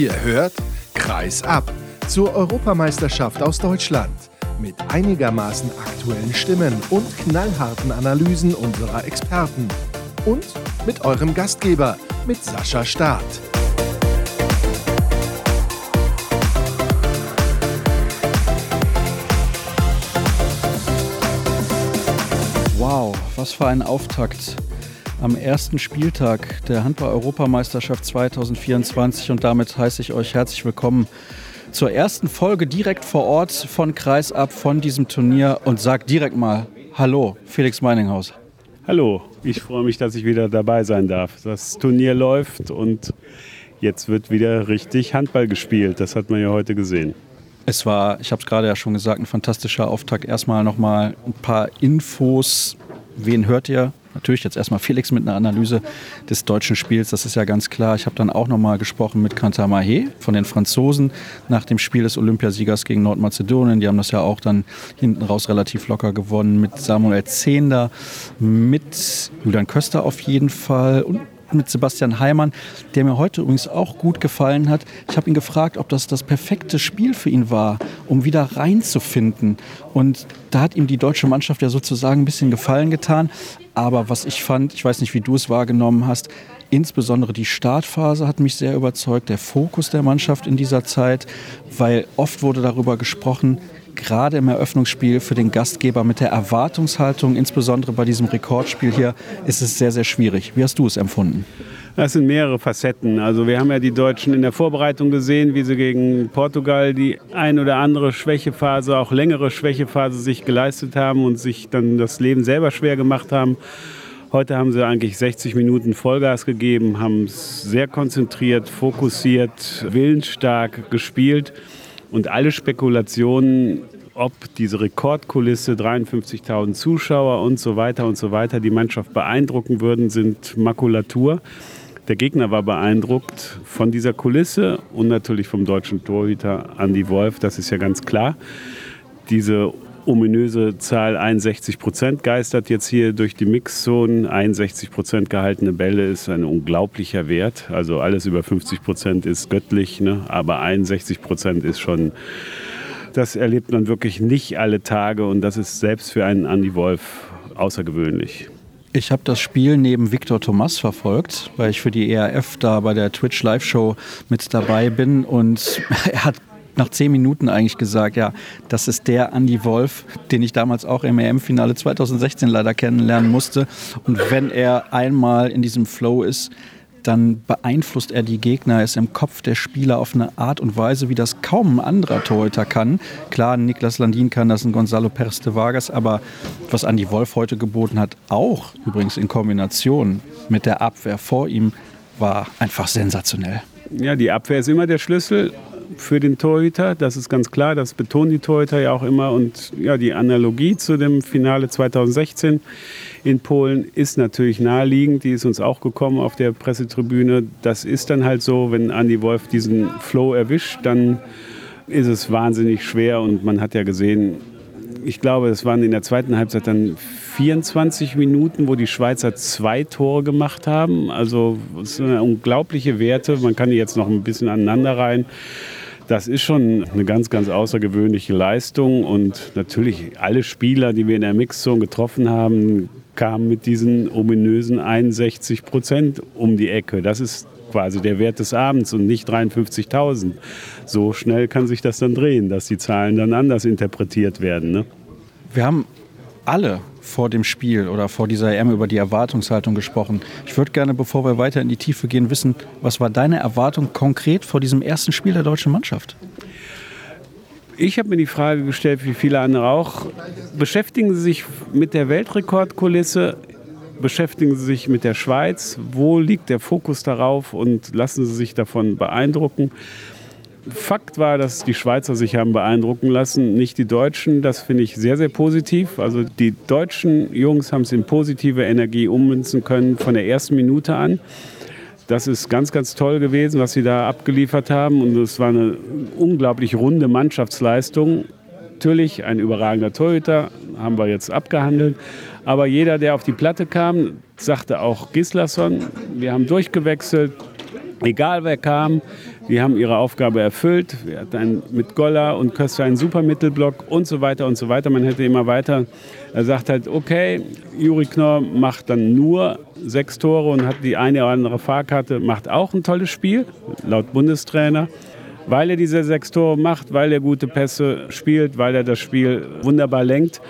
Ihr hört Kreis ab zur Europameisterschaft aus Deutschland mit einigermaßen aktuellen Stimmen und knallharten Analysen unserer Experten und mit eurem Gastgeber, mit Sascha Staat. Wow, was für ein Auftakt am ersten Spieltag der Handball-Europameisterschaft 2024 und damit heiße ich euch herzlich willkommen zur ersten Folge direkt vor Ort von Kreisab von diesem Turnier und sag direkt mal Hallo, Felix Meininghaus. Hallo, ich freue mich, dass ich wieder dabei sein darf. Das Turnier läuft und jetzt wird wieder richtig Handball gespielt. Das hat man ja heute gesehen. Es war, ich habe es gerade ja schon gesagt, ein fantastischer Auftakt. Erstmal nochmal ein paar Infos. Wen hört ihr? Natürlich jetzt erstmal Felix mit einer Analyse des deutschen Spiels, das ist ja ganz klar. Ich habe dann auch nochmal gesprochen mit Kanta Mahé von den Franzosen nach dem Spiel des Olympiasiegers gegen Nordmazedonien. Die haben das ja auch dann hinten raus relativ locker gewonnen mit Samuel Zehnder, mit Julian Köster auf jeden Fall und mit Sebastian Heimann, der mir heute übrigens auch gut gefallen hat. Ich habe ihn gefragt, ob das das perfekte Spiel für ihn war, um wieder reinzufinden. Und da hat ihm die deutsche Mannschaft ja sozusagen ein bisschen Gefallen getan. Aber was ich fand, ich weiß nicht, wie du es wahrgenommen hast, insbesondere die Startphase hat mich sehr überzeugt, der Fokus der Mannschaft in dieser Zeit, weil oft wurde darüber gesprochen, gerade im Eröffnungsspiel für den Gastgeber mit der Erwartungshaltung, insbesondere bei diesem Rekordspiel hier, ist es sehr, sehr schwierig. Wie hast du es empfunden? Das sind mehrere Facetten. Also wir haben ja die Deutschen in der Vorbereitung gesehen, wie sie gegen Portugal die ein oder andere Schwächephase, auch längere Schwächephase sich geleistet haben und sich dann das Leben selber schwer gemacht haben. Heute haben sie eigentlich 60 Minuten Vollgas gegeben, haben es sehr konzentriert, fokussiert, willensstark gespielt. Und alle Spekulationen, ob diese Rekordkulisse, 53.000 Zuschauer und so weiter und so weiter, die Mannschaft beeindrucken würden, sind Makulatur. Der Gegner war beeindruckt von dieser Kulisse und natürlich vom deutschen Torhüter Andy Wolf, das ist ja ganz klar. Diese ominöse Zahl 61 Prozent geistert jetzt hier durch die Mixzonen. 61 Prozent gehaltene Bälle ist ein unglaublicher Wert. Also alles über 50 Prozent ist göttlich, ne? aber 61 Prozent ist schon, das erlebt man wirklich nicht alle Tage und das ist selbst für einen Andy Wolf außergewöhnlich. Ich habe das Spiel neben Viktor Thomas verfolgt, weil ich für die ERF da bei der Twitch Live Show mit dabei bin und er hat nach zehn Minuten eigentlich gesagt, ja, das ist der Andy Wolf, den ich damals auch im EM-Finale 2016 leider kennenlernen musste. Und wenn er einmal in diesem Flow ist, dann beeinflusst er die Gegner, ist im Kopf der Spieler auf eine Art und Weise, wie das kaum ein anderer Torhüter kann. Klar, Niklas Landin kann das, ein Gonzalo Perez de Vargas, aber was Andy Wolf heute geboten hat, auch übrigens in Kombination mit der Abwehr vor ihm, war einfach sensationell. Ja, die Abwehr ist immer der Schlüssel für den Torhüter. Das ist ganz klar, das betonen die Torhüter ja auch immer. Und ja, die Analogie zu dem Finale 2016 in Polen ist natürlich naheliegend. Die ist uns auch gekommen auf der Pressetribüne. Das ist dann halt so, wenn Andy Wolf diesen Flow erwischt, dann ist es wahnsinnig schwer. Und man hat ja gesehen, ich glaube, es waren in der zweiten Halbzeit dann 24 Minuten, wo die Schweizer zwei Tore gemacht haben. Also es sind unglaubliche Werte. Man kann die jetzt noch ein bisschen aneinander rein. Das ist schon eine ganz, ganz außergewöhnliche Leistung. Und natürlich alle Spieler, die wir in der Mixzone getroffen haben, kamen mit diesen ominösen 61 Prozent um die Ecke. Das ist quasi der Wert des Abends und nicht 53.000. So schnell kann sich das dann drehen, dass die Zahlen dann anders interpretiert werden. Ne? Wir haben alle vor dem Spiel oder vor dieser EM über die Erwartungshaltung gesprochen. Ich würde gerne, bevor wir weiter in die Tiefe gehen, wissen, was war deine Erwartung konkret vor diesem ersten Spiel der deutschen Mannschaft? Ich habe mir die Frage gestellt, wie viele andere auch, beschäftigen Sie sich mit der Weltrekordkulisse, beschäftigen Sie sich mit der Schweiz, wo liegt der Fokus darauf und lassen Sie sich davon beeindrucken? Fakt war, dass die Schweizer sich haben beeindrucken lassen, nicht die Deutschen. Das finde ich sehr, sehr positiv. Also die deutschen Jungs haben es in positive Energie ummünzen können von der ersten Minute an. Das ist ganz, ganz toll gewesen, was sie da abgeliefert haben. Und es war eine unglaublich runde Mannschaftsleistung. Natürlich ein überragender Torhüter, haben wir jetzt abgehandelt. Aber jeder, der auf die Platte kam, sagte auch Gislason, wir haben durchgewechselt, Egal wer kam, die haben ihre Aufgabe erfüllt. Wir hatten mit Goller und Köster einen super Mittelblock und so weiter und so weiter. Man hätte immer weiter. Er sagt halt, okay, Juri Knorr macht dann nur sechs Tore und hat die eine oder andere Fahrkarte, macht auch ein tolles Spiel, laut Bundestrainer. Weil er diese sechs Tore macht, weil er gute Pässe spielt, weil er das Spiel wunderbar lenkt.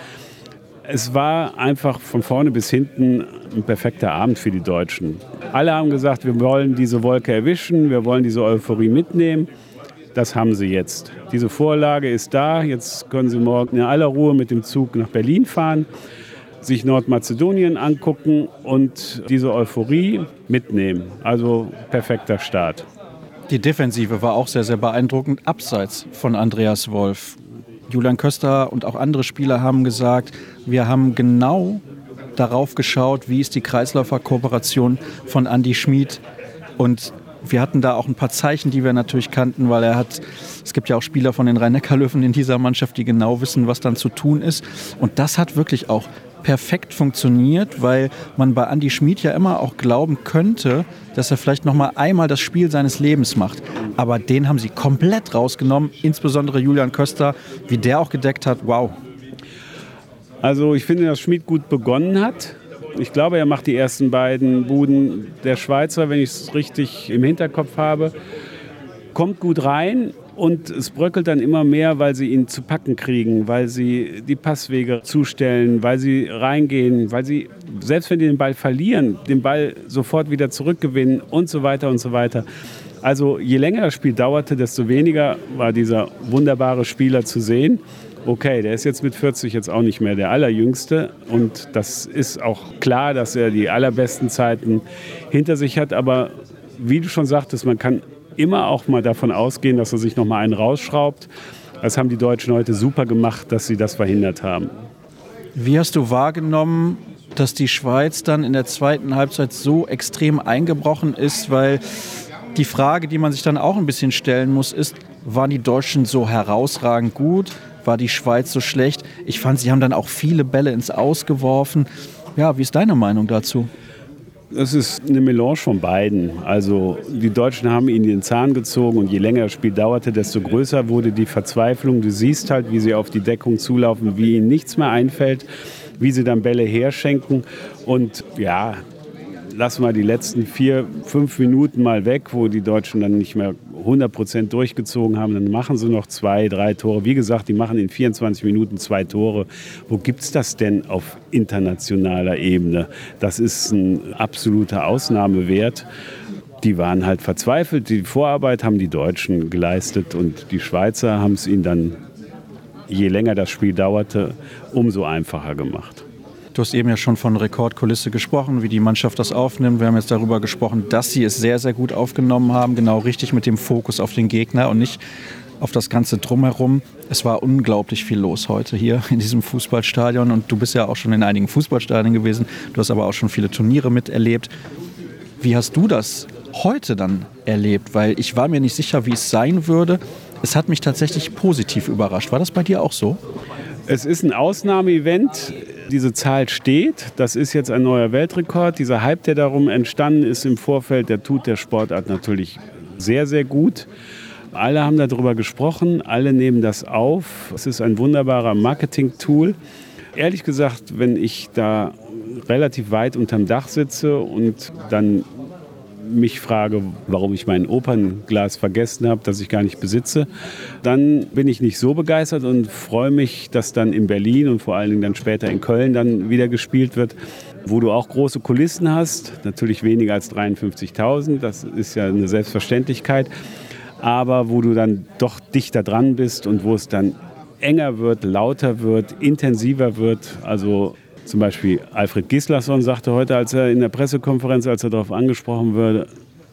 Es war einfach von vorne bis hinten ein perfekter Abend für die Deutschen. Alle haben gesagt, wir wollen diese Wolke erwischen, wir wollen diese Euphorie mitnehmen. Das haben sie jetzt. Diese Vorlage ist da. Jetzt können sie morgen in aller Ruhe mit dem Zug nach Berlin fahren, sich Nordmazedonien angucken und diese Euphorie mitnehmen. Also perfekter Start. Die Defensive war auch sehr, sehr beeindruckend, abseits von Andreas Wolf. Julian Köster und auch andere Spieler haben gesagt, wir haben genau darauf geschaut, wie ist die Kreisläufer-Kooperation von Andy Schmid. Und wir hatten da auch ein paar Zeichen, die wir natürlich kannten, weil er hat, es gibt ja auch Spieler von den Rhein-Neckar-Löwen in dieser Mannschaft, die genau wissen, was dann zu tun ist. Und das hat wirklich auch perfekt funktioniert, weil man bei Andy Schmid ja immer auch glauben könnte, dass er vielleicht noch mal einmal das Spiel seines Lebens macht. Aber den haben sie komplett rausgenommen, insbesondere Julian Köster, wie der auch gedeckt hat. Wow. Also ich finde, dass Schmid gut begonnen hat. Ich glaube, er macht die ersten beiden Buden der Schweizer, wenn ich es richtig im Hinterkopf habe. Kommt gut rein, und es bröckelt dann immer mehr, weil sie ihn zu packen kriegen, weil sie die Passwege zustellen, weil sie reingehen, weil sie, selbst wenn die den Ball verlieren, den Ball sofort wieder zurückgewinnen und so weiter und so weiter. Also je länger das Spiel dauerte, desto weniger war dieser wunderbare Spieler zu sehen. Okay, der ist jetzt mit 40 jetzt auch nicht mehr der allerjüngste und das ist auch klar, dass er die allerbesten Zeiten hinter sich hat, aber wie du schon sagtest, man kann immer auch mal davon ausgehen, dass er sich noch mal einen rausschraubt. Das haben die Deutschen heute super gemacht, dass sie das verhindert haben. Wie hast du wahrgenommen, dass die Schweiz dann in der zweiten Halbzeit so extrem eingebrochen ist? Weil die Frage, die man sich dann auch ein bisschen stellen muss, ist, waren die Deutschen so herausragend gut? War die Schweiz so schlecht? Ich fand, sie haben dann auch viele Bälle ins Ausgeworfen. Ja, wie ist deine Meinung dazu? Das ist eine Melange von beiden. Also die Deutschen haben ihn in den Zahn gezogen und je länger das Spiel dauerte, desto größer wurde die Verzweiflung. Du siehst halt, wie sie auf die Deckung zulaufen, wie ihnen nichts mehr einfällt, wie sie dann Bälle herschenken. Und ja, lass mal die letzten vier, fünf Minuten mal weg, wo die Deutschen dann nicht mehr 100 Prozent durchgezogen haben, dann machen sie noch zwei, drei Tore. Wie gesagt, die machen in 24 Minuten zwei Tore. Wo gibt es das denn auf internationaler Ebene? Das ist ein absoluter Ausnahmewert. Die waren halt verzweifelt. Die Vorarbeit haben die Deutschen geleistet und die Schweizer haben es ihnen dann, je länger das Spiel dauerte, umso einfacher gemacht. Du hast eben ja schon von Rekordkulisse gesprochen, wie die Mannschaft das aufnimmt. Wir haben jetzt darüber gesprochen, dass sie es sehr, sehr gut aufgenommen haben, genau richtig mit dem Fokus auf den Gegner und nicht auf das ganze Drumherum. Es war unglaublich viel los heute hier in diesem Fußballstadion und du bist ja auch schon in einigen Fußballstadien gewesen. Du hast aber auch schon viele Turniere miterlebt. Wie hast du das heute dann erlebt? Weil ich war mir nicht sicher, wie es sein würde. Es hat mich tatsächlich positiv überrascht. War das bei dir auch so? Es ist ein Ausnahmeevent. Diese Zahl steht. Das ist jetzt ein neuer Weltrekord. Dieser Hype, der darum entstanden ist im Vorfeld, der tut der Sportart natürlich sehr, sehr gut. Alle haben darüber gesprochen, alle nehmen das auf. Es ist ein wunderbarer Marketing-Tool. Ehrlich gesagt, wenn ich da relativ weit unterm Dach sitze und dann mich frage, warum ich mein Opernglas vergessen habe, das ich gar nicht besitze, dann bin ich nicht so begeistert und freue mich, dass dann in Berlin und vor allen Dingen dann später in Köln dann wieder gespielt wird, wo du auch große Kulissen hast, natürlich weniger als 53.000, das ist ja eine Selbstverständlichkeit, aber wo du dann doch dichter dran bist und wo es dann enger wird, lauter wird, intensiver wird. Also zum Beispiel Alfred Gislason sagte heute, als er in der Pressekonferenz, als er darauf angesprochen wurde,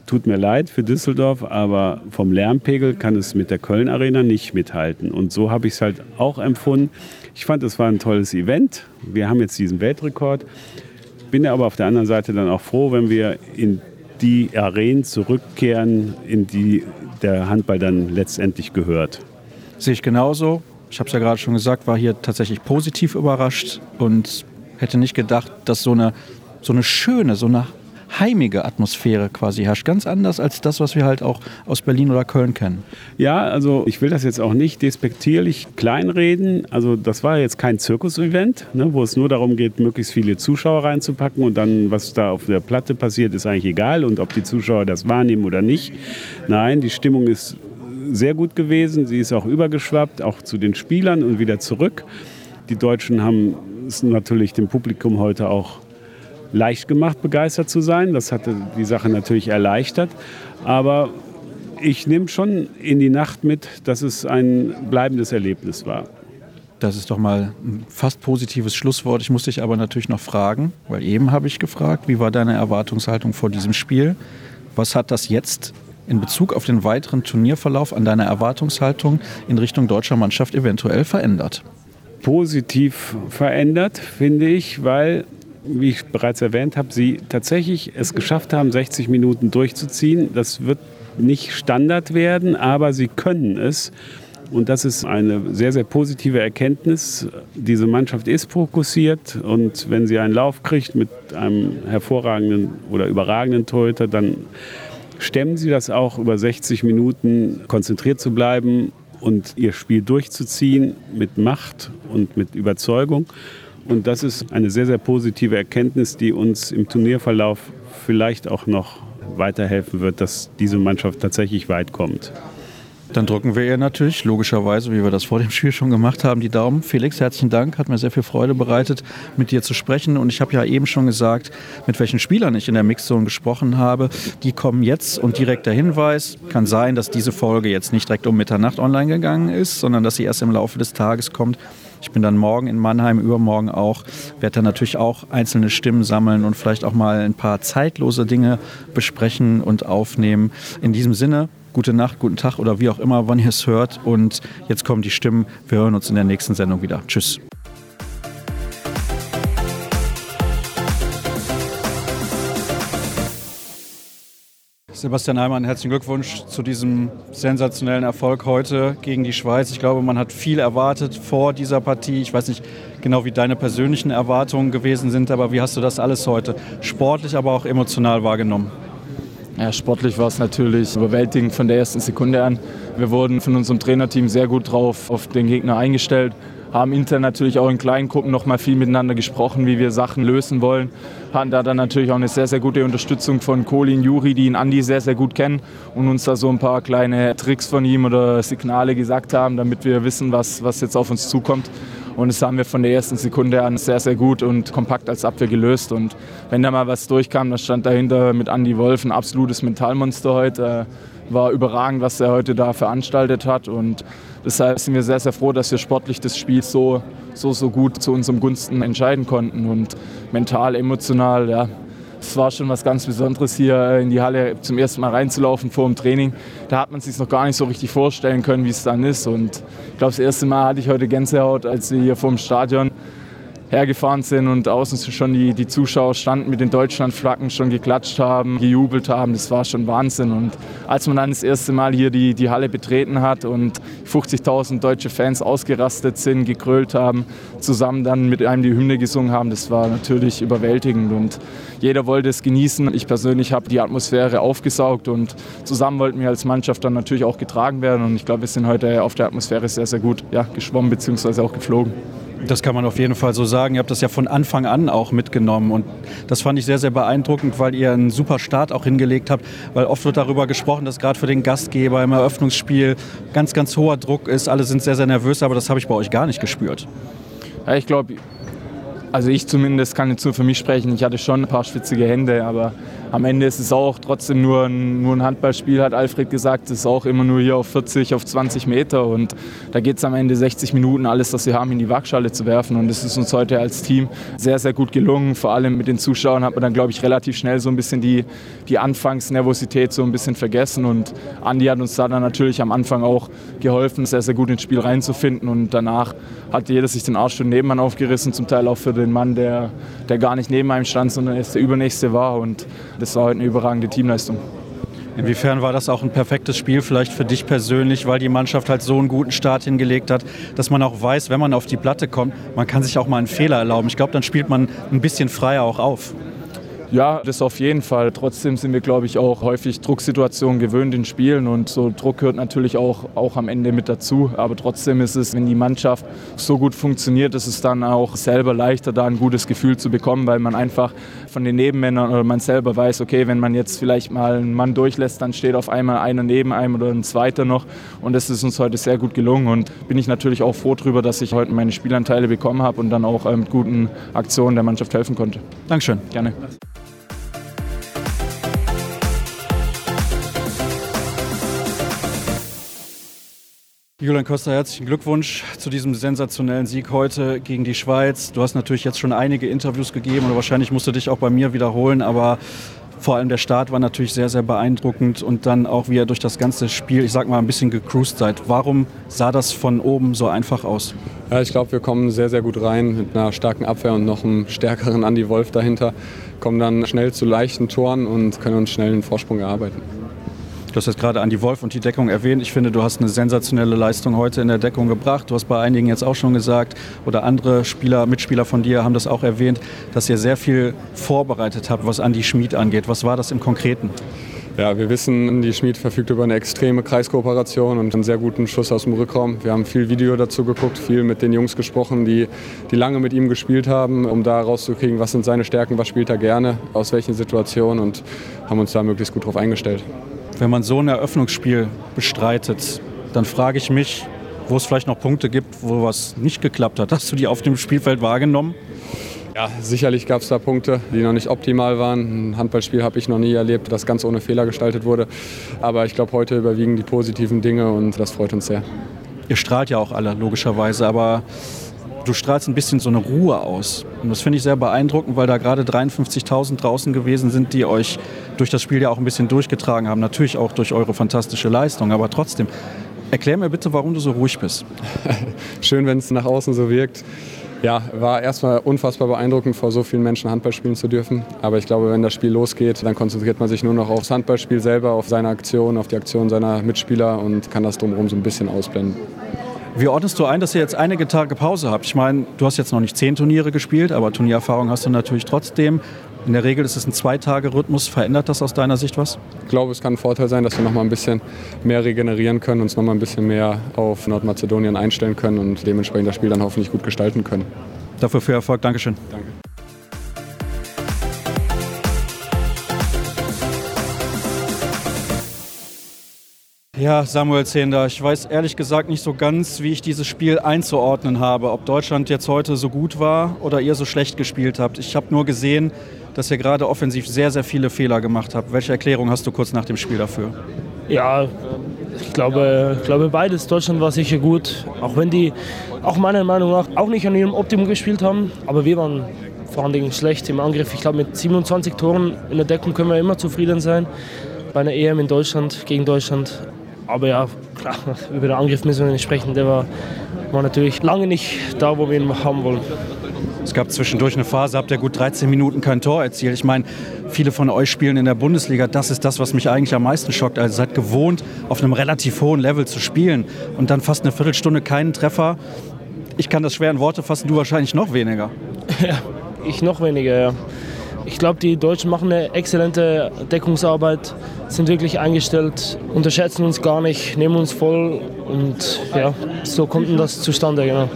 tut mir leid für Düsseldorf, aber vom Lärmpegel kann es mit der Köln Arena nicht mithalten. Und so habe ich es halt auch empfunden. Ich fand, es war ein tolles Event. Wir haben jetzt diesen Weltrekord. Bin aber auf der anderen Seite dann auch froh, wenn wir in die Arenen zurückkehren, in die der Handball dann letztendlich gehört. Sehe ich genauso. Ich habe es ja gerade schon gesagt, war hier tatsächlich positiv überrascht und hätte nicht gedacht, dass so eine, so eine schöne, so eine heimige Atmosphäre quasi herrscht. Ganz anders als das, was wir halt auch aus Berlin oder Köln kennen. Ja, also ich will das jetzt auch nicht despektierlich kleinreden. Also das war jetzt kein Zirkus-Event, ne, wo es nur darum geht, möglichst viele Zuschauer reinzupacken und dann, was da auf der Platte passiert, ist eigentlich egal und ob die Zuschauer das wahrnehmen oder nicht. Nein, die Stimmung ist sehr gut gewesen. Sie ist auch übergeschwappt, auch zu den Spielern und wieder zurück. Die Deutschen haben es natürlich dem Publikum heute auch leicht gemacht, begeistert zu sein. Das hatte die Sache natürlich erleichtert. Aber ich nehme schon in die Nacht mit, dass es ein bleibendes Erlebnis war. Das ist doch mal ein fast positives Schlusswort. Ich muss dich aber natürlich noch fragen, weil eben habe ich gefragt, wie war deine Erwartungshaltung vor diesem Spiel? Was hat das jetzt in Bezug auf den weiteren Turnierverlauf an deiner Erwartungshaltung in Richtung deutscher Mannschaft eventuell verändert? Positiv verändert, finde ich, weil, wie ich bereits erwähnt habe, sie tatsächlich es geschafft haben, 60 Minuten durchzuziehen. Das wird nicht Standard werden, aber sie können es. Und das ist eine sehr, sehr positive Erkenntnis. Diese Mannschaft ist fokussiert und wenn sie einen Lauf kriegt mit einem hervorragenden oder überragenden Torhüter, dann stemmen sie das auch über 60 Minuten konzentriert zu bleiben und ihr Spiel durchzuziehen mit Macht und mit Überzeugung. Und das ist eine sehr, sehr positive Erkenntnis, die uns im Turnierverlauf vielleicht auch noch weiterhelfen wird, dass diese Mannschaft tatsächlich weit kommt. Dann drücken wir ihr natürlich, logischerweise, wie wir das vor dem Spiel schon gemacht haben, die Daumen. Felix, herzlichen Dank, hat mir sehr viel Freude bereitet, mit dir zu sprechen. Und ich habe ja eben schon gesagt, mit welchen Spielern ich in der Mixzone gesprochen habe. Die kommen jetzt und direkt der Hinweis, kann sein, dass diese Folge jetzt nicht direkt um Mitternacht online gegangen ist, sondern dass sie erst im Laufe des Tages kommt. Ich bin dann morgen in Mannheim, übermorgen auch, werde dann natürlich auch einzelne Stimmen sammeln und vielleicht auch mal ein paar zeitlose Dinge besprechen und aufnehmen. In diesem Sinne, gute Nacht, guten Tag oder wie auch immer, wann ihr es hört. Und jetzt kommen die Stimmen. Wir hören uns in der nächsten Sendung wieder. Tschüss. Sebastian Heimann, herzlichen Glückwunsch zu diesem sensationellen Erfolg heute gegen die Schweiz. Ich glaube, man hat viel erwartet vor dieser Partie. Ich weiß nicht genau, wie deine persönlichen Erwartungen gewesen sind, aber wie hast du das alles heute sportlich, aber auch emotional wahrgenommen? Ja, sportlich war es natürlich überwältigend von der ersten Sekunde an. Wir wurden von unserem Trainerteam sehr gut drauf auf den Gegner eingestellt, haben intern natürlich auch in kleinen Gruppen noch mal viel miteinander gesprochen, wie wir Sachen lösen wollen. Hatten da dann natürlich auch eine sehr, sehr gute Unterstützung von Colin Juri, die ihn Andi sehr, sehr gut kennen und uns da so ein paar kleine Tricks von ihm oder Signale gesagt haben, damit wir wissen, was, was jetzt auf uns zukommt. Und das haben wir von der ersten Sekunde an sehr, sehr gut und kompakt als Abwehr gelöst. Und wenn da mal was durchkam, dann stand dahinter mit Andy Wolf ein absolutes Mentalmonster heute. War überragend, was er heute da veranstaltet hat. Und deshalb sind wir sehr, sehr froh, dass wir sportlich das Spiel so, so, so gut zu unserem Gunsten entscheiden konnten. Und mental, emotional, ja, es war schon was ganz Besonderes, hier in die Halle zum ersten Mal reinzulaufen vor dem Training. Da hat man sich noch gar nicht so richtig vorstellen können, wie es dann ist. Und ich glaube, das erste Mal hatte ich heute Gänsehaut, als wir hier vor dem Stadion hergefahren sind und außen schon die, die Zuschauer standen mit den Deutschlandflaggen, schon geklatscht haben, gejubelt haben. Das war schon Wahnsinn. Und als man dann das erste Mal hier die, die Halle betreten hat und 50.000 deutsche Fans ausgerastet sind, gegrölt haben, zusammen dann mit einem die Hymne gesungen haben, das war natürlich überwältigend. Und jeder wollte es genießen. Ich persönlich habe die Atmosphäre aufgesaugt und zusammen wollten wir als Mannschaft dann natürlich auch getragen werden. Und ich glaube, wir sind heute auf der Atmosphäre sehr, sehr gut ja, geschwommen bzw. auch geflogen. Das kann man auf jeden Fall so sagen. Ihr habt das ja von Anfang an auch mitgenommen und das fand ich sehr, sehr beeindruckend, weil ihr einen super Start auch hingelegt habt, weil oft wird darüber gesprochen, dass gerade für den Gastgeber im Eröffnungsspiel ganz, ganz hoher Druck ist. Alle sind sehr, sehr nervös, aber das habe ich bei euch gar nicht gespürt. Ja, ich glaube, also ich zumindest kann jetzt nur für mich sprechen. Ich hatte schon ein paar schwitzige Hände, aber am Ende ist es auch trotzdem nur ein, nur ein Handballspiel, hat Alfred gesagt. Es ist auch immer nur hier auf 40, auf 20 Meter und da geht es am Ende 60 Minuten, alles, was wir haben, in die Waagschale zu werfen. Und das ist uns heute als Team sehr, sehr gut gelungen. Vor allem mit den Zuschauern hat man dann, glaube ich, relativ schnell so ein bisschen die, die Anfangsnervosität so ein bisschen vergessen. Und Andi hat uns da dann natürlich am Anfang auch geholfen, sehr, sehr gut ins Spiel reinzufinden. Und danach hat jeder sich den Arsch für den Nebenmann aufgerissen, zum Teil auch für den Mann, der, der gar nicht neben einem stand, sondern erst der Übernächste war. Und das war heute eine überragende Teamleistung. Inwiefern war das auch ein perfektes Spiel vielleicht für dich persönlich, weil die Mannschaft halt so einen guten Start hingelegt hat, dass man auch weiß, wenn man auf die Platte kommt, man kann sich auch mal einen Fehler erlauben. Ich glaube, dann spielt man ein bisschen freier auch auf. Ja, das auf jeden Fall. Trotzdem sind wir, glaube ich, auch häufig Drucksituationen gewöhnt in Spielen und so Druck gehört natürlich auch, auch am Ende mit dazu. Aber trotzdem ist es, wenn die Mannschaft so gut funktioniert, ist es dann auch selber leichter, da ein gutes Gefühl zu bekommen, weil man einfach von den Nebenmännern oder man selber weiß, okay, wenn man jetzt vielleicht mal einen Mann durchlässt, dann steht auf einmal einer neben einem oder ein zweiter noch. Und das ist uns heute sehr gut gelungen und bin ich natürlich auch froh darüber, dass ich heute meine Spielanteile bekommen habe und dann auch äh, mit guten Aktionen der Mannschaft helfen konnte. Dankeschön. Gerne. Julian Costa, herzlichen Glückwunsch zu diesem sensationellen Sieg heute gegen die Schweiz. Du hast natürlich jetzt schon einige Interviews gegeben und wahrscheinlich musst du dich auch bei mir wiederholen, aber vor allem der Start war natürlich sehr, sehr beeindruckend und dann auch, wie ihr durch das ganze Spiel, ich sag mal, ein bisschen gecruised seid. Warum sah das von oben so einfach aus? Ja, ich glaube, wir kommen sehr, sehr gut rein mit einer starken Abwehr und noch einem stärkeren Andy Wolf dahinter. Kommen dann schnell zu leichten Toren und können uns schnell einen Vorsprung erarbeiten. Du hast jetzt gerade Andi Wolf und die Deckung erwähnt. Ich finde, du hast eine sensationelle Leistung heute in der Deckung gebracht. Du hast bei einigen jetzt auch schon gesagt, oder andere Spieler, Mitspieler von dir haben das auch erwähnt, dass ihr sehr viel vorbereitet habt, was Andi Schmid angeht. Was war das im Konkreten? Ja, wir wissen, die Schmid verfügt über eine extreme Kreiskooperation und einen sehr guten Schuss aus dem Rückraum. Wir haben viel Video dazu geguckt, viel mit den Jungs gesprochen, die, die lange mit ihm gespielt haben, um da rauszukriegen, was sind seine Stärken, was spielt er gerne, aus welchen Situationen und haben uns da möglichst gut drauf eingestellt. Wenn man so ein Eröffnungsspiel bestreitet, dann frage ich mich, wo es vielleicht noch Punkte gibt, wo was nicht geklappt hat. Hast du die auf dem Spielfeld wahrgenommen? Ja, sicherlich gab es da Punkte, die noch nicht optimal waren. Ein Handballspiel habe ich noch nie erlebt, das ganz ohne Fehler gestaltet wurde. Aber ich glaube, heute überwiegen die positiven Dinge und das freut uns sehr. Ihr strahlt ja auch alle, logischerweise, aber du strahlst ein bisschen so eine Ruhe aus. Und das finde ich sehr beeindruckend, weil da gerade 53.000 draußen gewesen sind, die euch durch das Spiel ja auch ein bisschen durchgetragen haben. Natürlich auch durch eure fantastische Leistung, aber trotzdem. Erklär mir bitte, warum du so ruhig bist. Schön, wenn es nach außen so wirkt. Ja, war erstmal unfassbar beeindruckend, vor so vielen Menschen Handball spielen zu dürfen. Aber ich glaube, wenn das Spiel losgeht, dann konzentriert man sich nur noch aufs Handballspiel selber, auf seine Aktion, auf die Aktion seiner Mitspieler und kann das drumherum so ein bisschen ausblenden. Wie ordnest du ein, dass ihr jetzt einige Tage Pause habt? Ich meine, du hast jetzt noch nicht zehn Turniere gespielt, aber Turniererfahrung hast du natürlich trotzdem. In der Regel ist es ein Zwei-Tage-Rhythmus. Verändert das aus deiner Sicht was? Ich glaube, es kann ein Vorteil sein, dass wir noch mal ein bisschen mehr regenerieren können, uns noch mal ein bisschen mehr auf Nordmazedonien einstellen können und dementsprechend das Spiel dann hoffentlich gut gestalten können. Dafür viel Erfolg. Dankeschön. Danke. Ja, Samuel Zehnder, ich weiß ehrlich gesagt nicht so ganz, wie ich dieses Spiel einzuordnen habe. Ob Deutschland jetzt heute so gut war oder ihr so schlecht gespielt habt. Ich habe nur gesehen, dass ihr gerade offensiv sehr, sehr viele Fehler gemacht habt. Welche Erklärung hast du kurz nach dem Spiel dafür? Ja, ich glaube, ich glaube beides. Deutschland war sicher gut, auch wenn die, auch meiner Meinung nach, auch nicht an ihrem Optimum gespielt haben. Aber wir waren vor allen Dingen schlecht im Angriff. Ich glaube, mit 27 Toren in der Deckung können wir immer zufrieden sein. Bei einer EM in Deutschland, gegen Deutschland. Aber ja, klar, über den Angriff müssen wir nicht sprechen. Der war, war natürlich lange nicht da, wo wir ihn haben wollen. Es gab zwischendurch eine Phase, habt ihr gut 13 Minuten kein Tor erzielt. Ich meine, viele von euch spielen in der Bundesliga. Das ist das, was mich eigentlich am meisten schockt. Also seid gewohnt, auf einem relativ hohen Level zu spielen und dann fast eine Viertelstunde keinen Treffer. Ich kann das schwer in Worte fassen, du wahrscheinlich noch weniger. Ja, ich noch weniger, ja. Ich glaube, die Deutschen machen eine exzellente Deckungsarbeit, sind wirklich eingestellt, unterschätzen uns gar nicht, nehmen uns voll und ja, so kommt das zustande. Genau.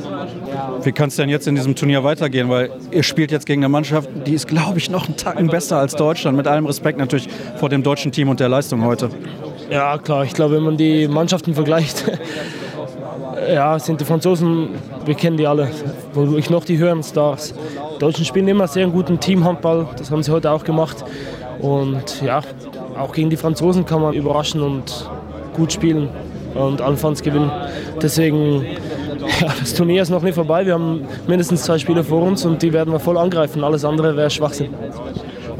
Wie kann es denn jetzt in diesem Turnier weitergehen? Weil ihr spielt jetzt gegen eine Mannschaft, die ist, glaube ich, noch einen Tacken besser als Deutschland. Mit allem Respekt natürlich vor dem deutschen Team und der Leistung heute. Ja, klar. Ich glaube, wenn man die Mannschaften vergleicht, ja, sind die Franzosen, wir kennen die alle, wodurch noch die höheren Stars. Die Deutschen spielen immer sehr guten Teamhandball, das haben sie heute auch gemacht. Und ja, auch gegen die Franzosen kann man überraschen und gut spielen und allenfalls gewinnen. Deswegen, ja, das Turnier ist noch nicht vorbei. Wir haben mindestens zwei Spiele vor uns und die werden wir voll angreifen. Alles andere wäre Schwachsinn.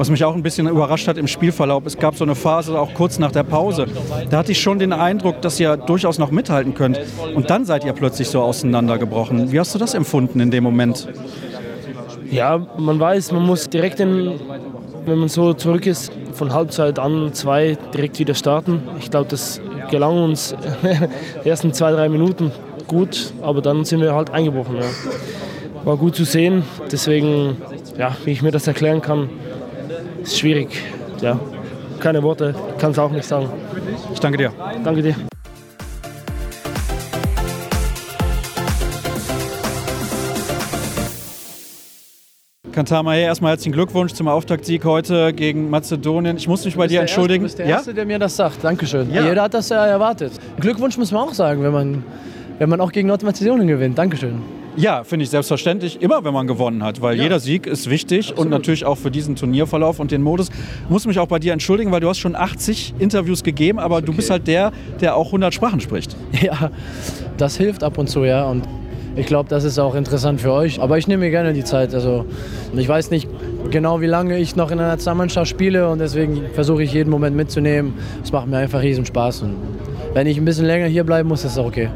Was mich auch ein bisschen überrascht hat im Spielverlauf, es gab so eine Phase auch kurz nach der Pause. Da hatte ich schon den Eindruck, dass ihr durchaus noch mithalten könnt. Und dann seid ihr plötzlich so auseinandergebrochen. Wie hast du das empfunden in dem Moment? Ja, man weiß, man muss direkt, in, wenn man so zurück ist, von Halbzeit an zwei direkt wieder starten. Ich glaube, das gelang uns die ersten zwei, drei Minuten gut, aber dann sind wir halt eingebrochen. Ja. War gut zu sehen, deswegen, ja, wie ich mir das erklären kann, ist schwierig. Ja, keine Worte, kann es auch nicht sagen. Ich danke dir. Danke dir. Kantama, hey, erstmal herzlichen Glückwunsch zum Auftaktsieg heute gegen Mazedonien. Ich muss mich bei dir entschuldigen. du bist der Erste, der mir das sagt. Dankeschön. Ja. Jeder hat das ja erwartet. Glückwunsch muss man auch sagen, wenn man, wenn man auch gegen Nordmazedonien gewinnt. Dankeschön. Ja, finde ich selbstverständlich. Immer, wenn man gewonnen hat, weil ja. jeder Sieg ist wichtig Absolut. und natürlich auch für diesen Turnierverlauf und den Modus. Ich muss mich auch bei dir entschuldigen, weil du hast schon 80 Interviews gegeben, aber okay. du bist halt der, der auch 100 Sprachen spricht. Ja, das hilft ab und zu, ja. Und ich glaube, das ist auch interessant für euch. Aber ich nehme mir gerne die Zeit. Also ich weiß nicht genau, wie lange ich noch in der Nationalmannschaft spiele und deswegen versuche ich jeden Moment mitzunehmen. Es macht mir einfach riesen Spaß. Und wenn ich ein bisschen länger hier bleiben muss, ist das auch okay.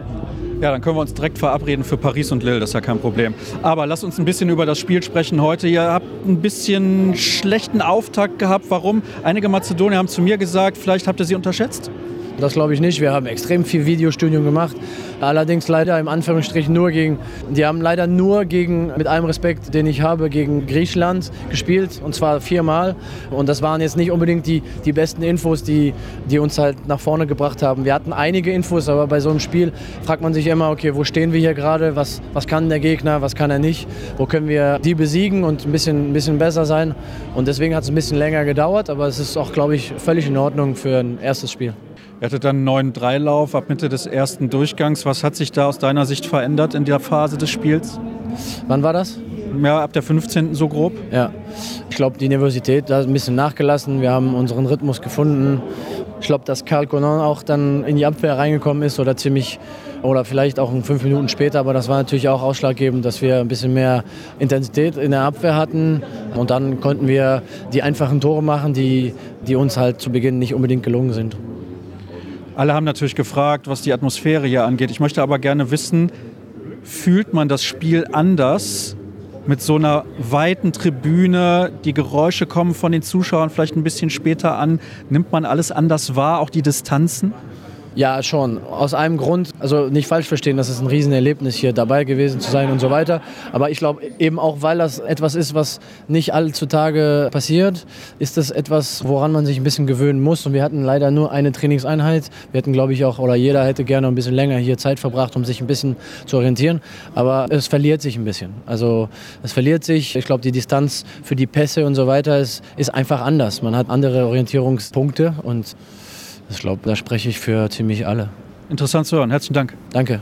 Ja, dann können wir uns direkt verabreden für Paris und Lille, das ist ja kein Problem. Aber lass uns ein bisschen über das Spiel sprechen heute. Ihr habt ein bisschen schlechten Auftakt gehabt. Warum? Einige Mazedonier haben zu mir gesagt, vielleicht habt ihr sie unterschätzt? Das glaube ich nicht. Wir haben extrem viel Videostudium gemacht. Allerdings leider im Anführungsstrich nur gegen, die haben leider nur gegen, mit allem Respekt, den ich habe, gegen Griechenland gespielt. Und zwar viermal. Und das waren jetzt nicht unbedingt die, die besten Infos, die, die uns halt nach vorne gebracht haben. Wir hatten einige Infos, aber bei so einem Spiel fragt man sich immer, okay, wo stehen wir hier gerade? Was, was kann der Gegner? Was kann er nicht? Wo können wir die besiegen und ein bisschen, ein bisschen besser sein? Und deswegen hat es ein bisschen länger gedauert, aber es ist auch, glaube ich, völlig in Ordnung für ein erstes Spiel. Ihr hattet dann einen neuen Dreilauf ab Mitte des ersten Durchgangs. Was hat sich da aus deiner Sicht verändert in der Phase des Spiels? Wann war das? Ja, ab der 15. so grob. Ja, ich glaube, die Nervosität ist ein bisschen nachgelassen. Wir haben unseren Rhythmus gefunden. Ich glaube, dass Karl Conan auch dann in die Abwehr reingekommen ist oder ziemlich oder vielleicht auch fünf Minuten später, aber das war natürlich auch ausschlaggebend, dass wir ein bisschen mehr Intensität in der Abwehr hatten und dann konnten wir die einfachen Tore machen, die, die uns halt zu Beginn nicht unbedingt gelungen sind. Alle haben natürlich gefragt, was die Atmosphäre hier angeht. Ich möchte aber gerne wissen, fühlt man das Spiel anders mit so einer weiten Tribüne? Die Geräusche kommen von den Zuschauern vielleicht ein bisschen später an. Nimmt man alles anders wahr, auch die Distanzen? Ja, schon. Aus einem Grund, also nicht falsch verstehen, das ist ein Riesenerlebnis, hier dabei gewesen zu sein und so weiter. Aber ich glaube eben auch, weil das etwas ist, was nicht allzu Tage passiert, ist das etwas, woran man sich ein bisschen gewöhnen muss. Und wir hatten leider nur eine Trainingseinheit. Wir hätten, glaube ich, auch, oder jeder hätte gerne ein bisschen länger hier Zeit verbracht, um sich ein bisschen zu orientieren. Aber es verliert sich ein bisschen. Also es verliert sich. Ich glaube, die Distanz für die Pässe und so weiter ist, ist einfach anders. Man hat andere Orientierungspunkte und ich glaube, da spreche ich für ziemlich alle. Interessant zu hören. Herzlichen Dank. Danke.